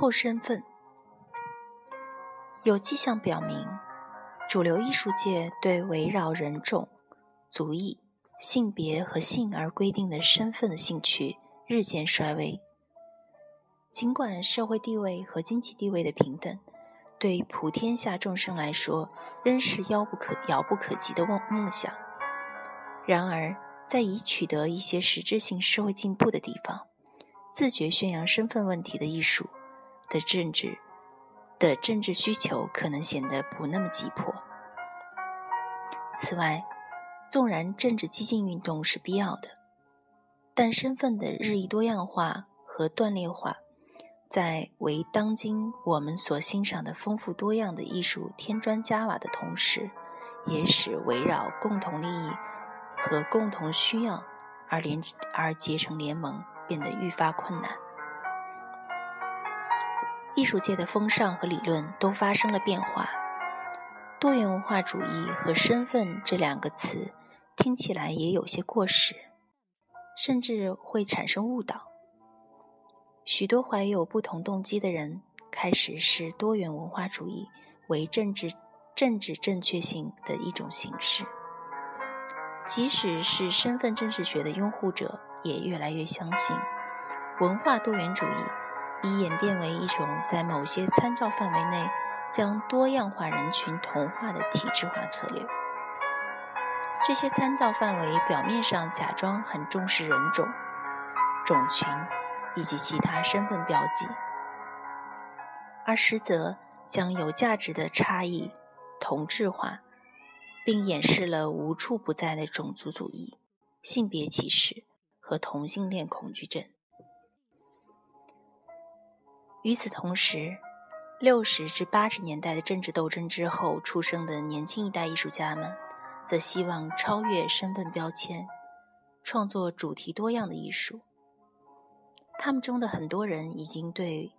后身份。有迹象表明，主流艺术界对围绕人种、族裔、性别和性而规定的身份的兴趣日渐衰微。尽管社会地位和经济地位的平等，对普天下众生来说仍是遥不可遥不可及的梦梦想，然而在已取得一些实质性社会进步的地方，自觉宣扬身份问题的艺术的政治。的政治需求可能显得不那么急迫。此外，纵然政治激进运动是必要的，但身份的日益多样化和断裂化，在为当今我们所欣赏的丰富多样的艺术添砖加瓦的同时，也使围绕共同利益和共同需要而联而结成联盟变得愈发困难。艺术界的风尚和理论都发生了变化，多元文化主义和身份这两个词听起来也有些过时，甚至会产生误导。许多怀有不同动机的人开始视多元文化主义为政治政治正确性的一种形式，即使是身份政治学的拥护者，也越来越相信文化多元主义。已演变为一种在某些参照范围内将多样化人群同化的体制化策略。这些参照范围表面上假装很重视人种、种群以及其他身份标记，而实则将有价值的差异同质化，并掩饰了无处不在的种族主义、性别歧视和同性恋恐惧症。与此同时，六十至八十年代的政治斗争之后出生的年轻一代艺术家们，则希望超越身份标签，创作主题多样的艺术。他们中的很多人已经对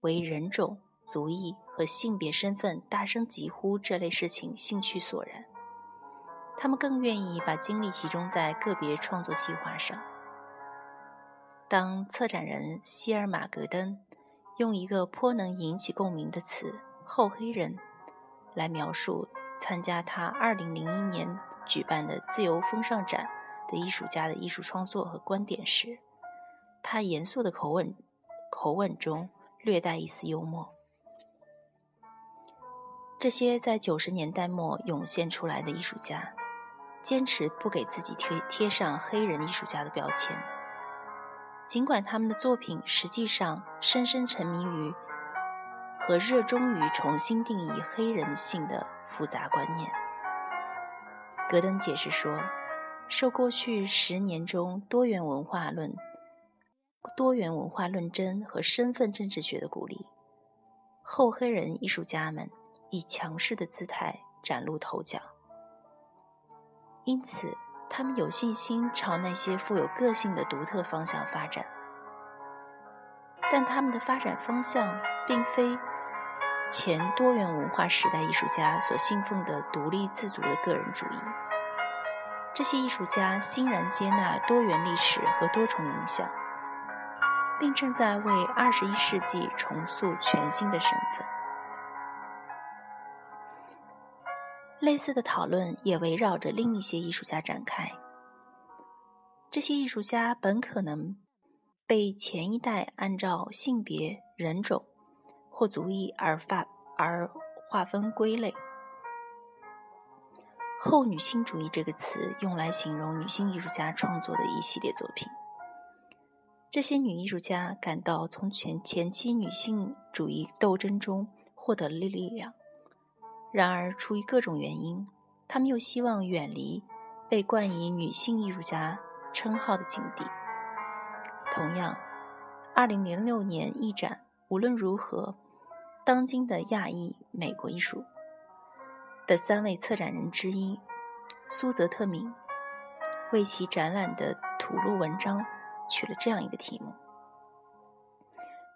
为人种、族裔和性别身份大声疾呼这类事情兴趣索然，他们更愿意把精力集中在个别创作计划上。当策展人希尔马格登。用一个颇能引起共鸣的词“后黑人”来描述参加他2001年举办的自由风尚展的艺术家的艺术创作和观点时，他严肃的口吻口吻中略带一丝幽默。这些在90年代末涌现出来的艺术家，坚持不给自己贴贴上“黑人艺术家”的标签。尽管他们的作品实际上深深沉迷于和热衷于重新定义黑人性的复杂观念，戈登解释说，受过去十年中多元文化论、多元文化论争和身份政治学的鼓励，后黑人艺术家们以强势的姿态崭露头角，因此。他们有信心朝那些富有个性的独特方向发展，但他们的发展方向并非前多元文化时代艺术家所信奉的独立自主的个人主义。这些艺术家欣然接纳多元历史和多重影响，并正在为二十一世纪重塑全新的身份。类似的讨论也围绕着另一些艺术家展开。这些艺术家本可能被前一代按照性别、人种或族裔而发而划分归类。后女性主义这个词用来形容女性艺术家创作的一系列作品。这些女艺术家感到从前前期女性主义斗争中获得了力量。然而，出于各种原因，他们又希望远离被冠以“女性艺术家”称号的境地。同样，2006年艺展无论如何，当今的亚裔美国艺术的三位策展人之一苏泽特敏为其展览的吐露文章取了这样一个题目：“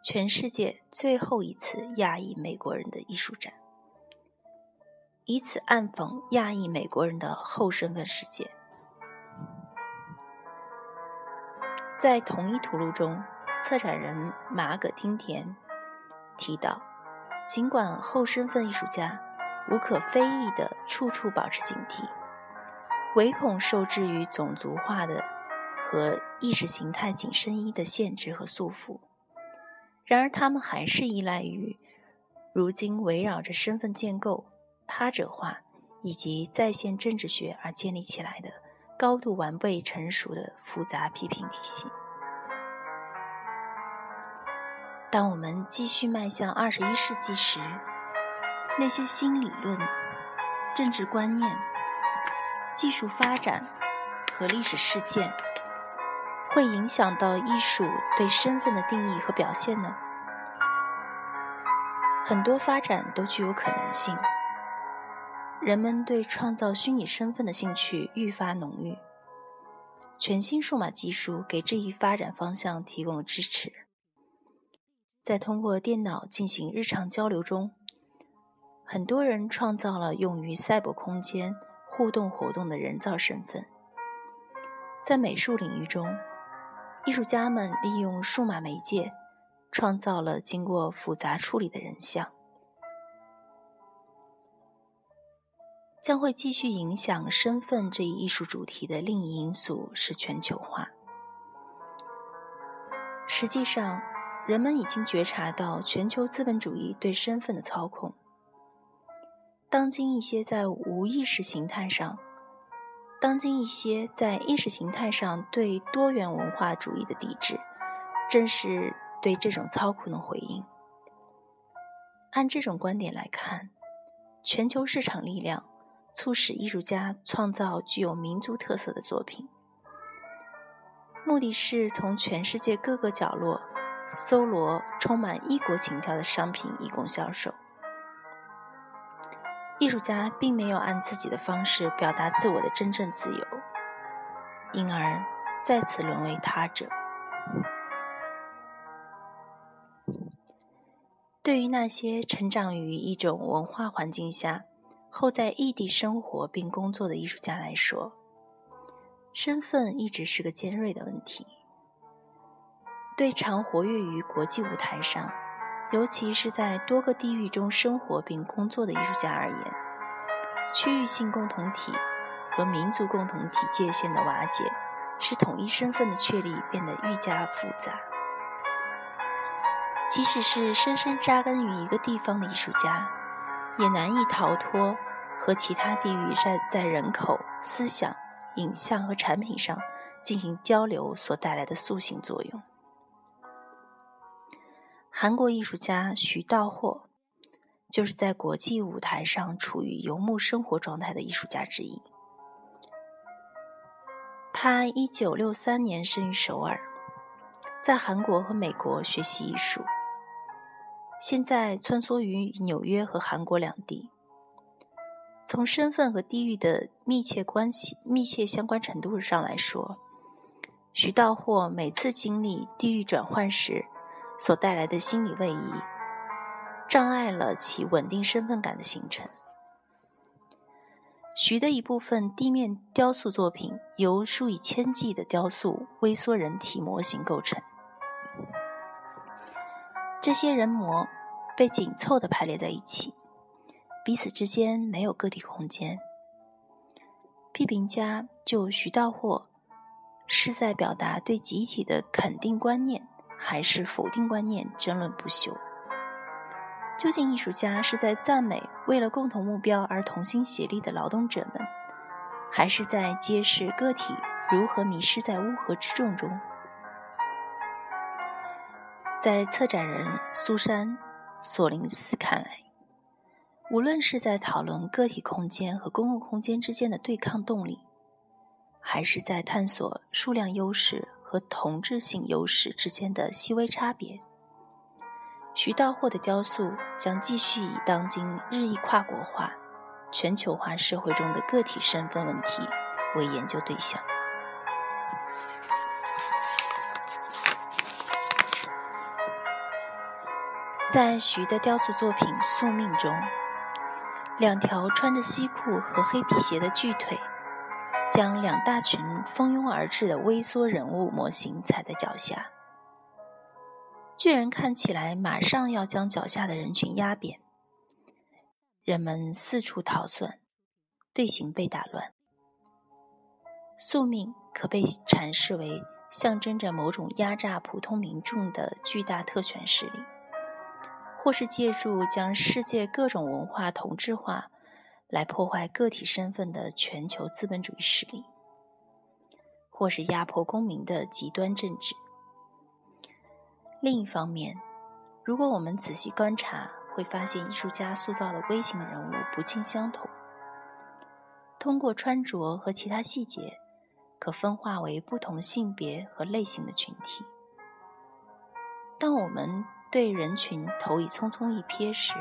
全世界最后一次亚裔美国人的艺术展。”以此暗讽亚裔美国人的后身份世界。在同一图录中，策展人马葛丁田提到，尽管后身份艺术家无可非议地处处保持警惕，唯恐受制于种族化的和意识形态紧身衣的限制和束缚，然而他们还是依赖于如今围绕着身份建构、他者化以及在线政治学而建立起来的高度完备成熟的复杂批评体系。当我们继续迈向二十一世纪时，那些新理论、政治观念、技术发展和历史事件，会影响到艺术对身份的定义和表现呢？很多发展都具有可能性。人们对创造虚拟身份的兴趣愈发浓郁，全新数码技术给这一发展方向提供了支持。在通过电脑进行日常交流中，很多人创造了用于赛博空间互动活动的人造身份。在美术领域中，艺术家们利用数码媒介创造了经过复杂处理的人像。将会继续影响身份这一艺术主题的另一因素是全球化。实际上。人们已经觉察到全球资本主义对身份的操控。当今一些在无意识形态上，当今一些在意识形态上对多元文化主义的抵制，正是对这种操控的回应。按这种观点来看，全球市场力量促使艺术家创造具有民族特色的作品，目的是从全世界各个角落。搜罗充满异国情调的商品以供销售。艺术家并没有按自己的方式表达自我的真正自由，因而再次沦为他者。对于那些成长于一种文化环境下后在异地生活并工作的艺术家来说，身份一直是个尖锐的问题。对常活跃于国际舞台上，尤其是在多个地域中生活并工作的艺术家而言，区域性共同体和民族共同体界限的瓦解，使统一身份的确立变得愈加复杂。即使是深深扎根于一个地方的艺术家，也难以逃脱和其他地域在在人口、思想、影像和产品上进行交流所带来的塑形作用。韩国艺术家徐道霍，就是在国际舞台上处于游牧生活状态的艺术家之一。他一九六三年生于首尔，在韩国和美国学习艺术，现在穿梭于纽约和韩国两地。从身份和地域的密切关系、密切相关程度上来说，徐道霍每次经历地域转换时，所带来的心理位移，障碍了其稳定身份感的形成。徐的一部分地面雕塑作品由数以千计的雕塑微缩人体模型构成，这些人模被紧凑地排列在一起，彼此之间没有个体空间。批评家就徐道霍是在表达对集体的肯定观念。还是否定观念争论不休。究竟艺术家是在赞美为了共同目标而同心协力的劳动者们，还是在揭示个体如何迷失在乌合之众中？在策展人苏珊·索林斯看来，无论是在讨论个体空间和公共空间之间的对抗动力，还是在探索数量优势。和同质性优势之间的细微差别。徐道霍的雕塑将继续以当今日益跨国化、全球化社会中的个体身份问题为研究对象。在徐的雕塑作品《宿命》中，两条穿着西裤和黑皮鞋的巨腿。将两大群蜂拥而至的微缩人物模型踩在脚下。巨人看起来马上要将脚下的人群压扁，人们四处逃窜，队形被打乱。宿命可被阐释为象征着某种压榨普通民众的巨大特权势力，或是借助将世界各种文化同质化来破坏个体身份的全球资本主义势力，或是压迫公民的极端政治。另一方面，如果我们仔细观察，会发现艺术家塑造的微型人物不尽相同。通过穿着和其他细节，可分化为不同性别和类型的群体。当我们对人群投以匆匆一瞥时，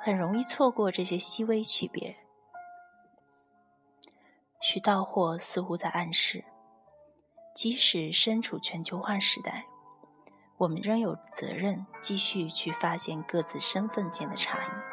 很容易错过这些细微区别。徐道霍似乎在暗示，即使身处全球化时代。我们仍有责任继续去发现各自身份间的差异。